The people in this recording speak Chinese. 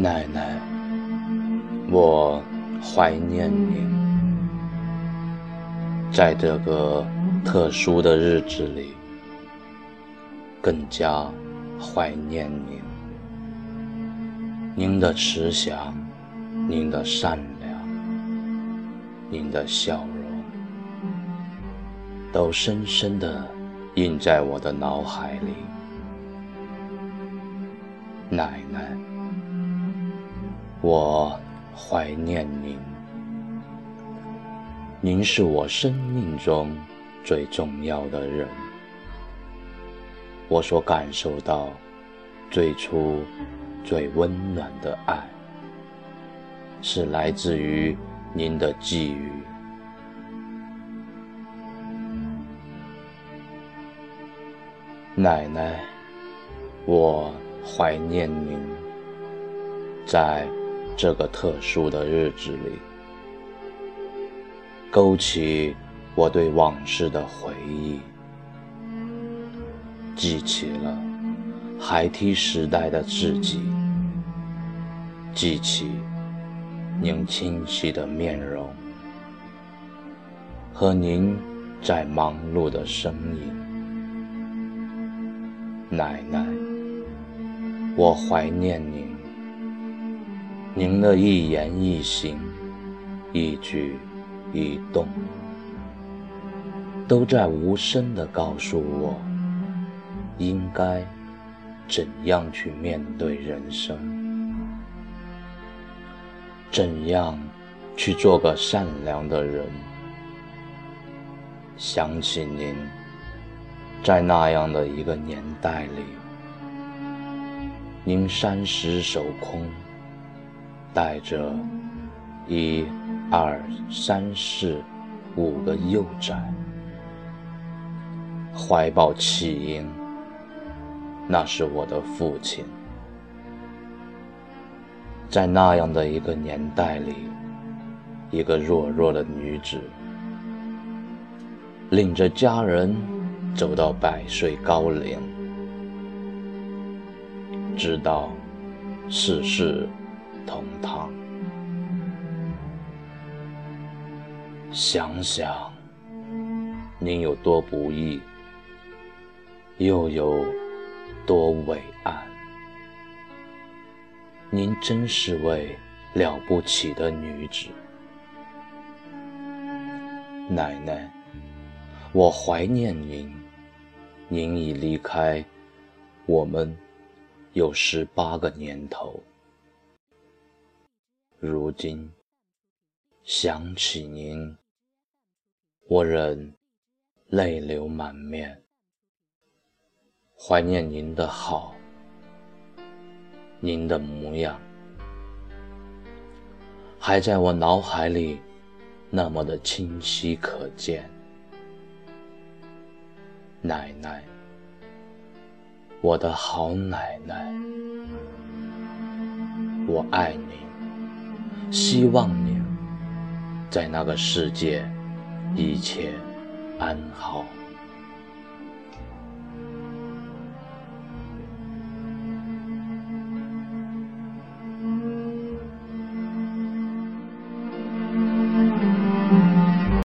奶奶，我怀念您，在这个特殊的日子里，更加怀念您。您的慈祥，您的善良，您的笑容，都深深地印在我的脑海里。奶奶，我怀念您。您是我生命中最重要的人。我所感受到最初最温暖的爱，是来自于您的寄语。奶奶，我。怀念您，在这个特殊的日子里，勾起我对往事的回忆，记起了孩提时代的自己，记起您清晰的面容和您在忙碌的身影，奶奶。我怀念您，您的一言一行、一举一动，都在无声地告诉我，应该怎样去面对人生，怎样去做个善良的人。想起您，在那样的一个年代里。您三十手空，带着一、二、三、四、五个幼崽，怀抱弃婴。那是我的父亲，在那样的一个年代里，一个弱弱的女子，领着家人走到百岁高龄。知道世事同堂，想想您有多不易，又有多伟岸。您真是位了不起的女子，奶奶，我怀念您。您已离开我们。有十八个年头，如今想起您，我仍泪流满面，怀念您的好，您的模样，还在我脑海里那么的清晰可见，奶奶。我的好奶奶，我爱你，希望你在那个世界一切安好。